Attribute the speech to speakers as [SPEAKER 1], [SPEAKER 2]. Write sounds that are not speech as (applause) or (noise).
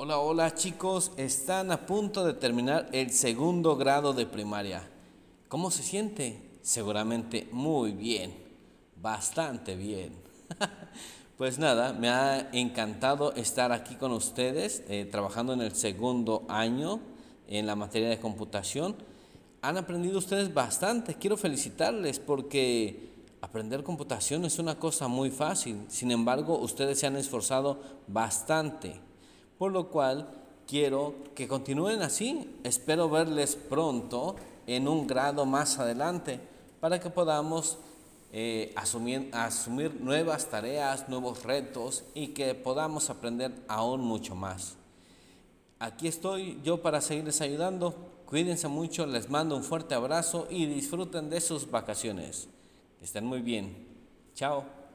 [SPEAKER 1] Hola, hola chicos, están a punto de terminar el segundo grado de primaria. ¿Cómo se siente? Seguramente muy bien, bastante bien. (laughs) pues nada, me ha encantado estar aquí con ustedes, eh, trabajando en el segundo año en la materia de computación. Han aprendido ustedes bastante, quiero felicitarles porque aprender computación es una cosa muy fácil, sin embargo ustedes se han esforzado bastante por lo cual quiero que continúen así. Espero verles pronto en un grado más adelante para que podamos eh, asumir, asumir nuevas tareas, nuevos retos y que podamos aprender aún mucho más. Aquí estoy yo para seguirles ayudando. Cuídense mucho, les mando un fuerte abrazo y disfruten de sus vacaciones. estén muy bien. Chao.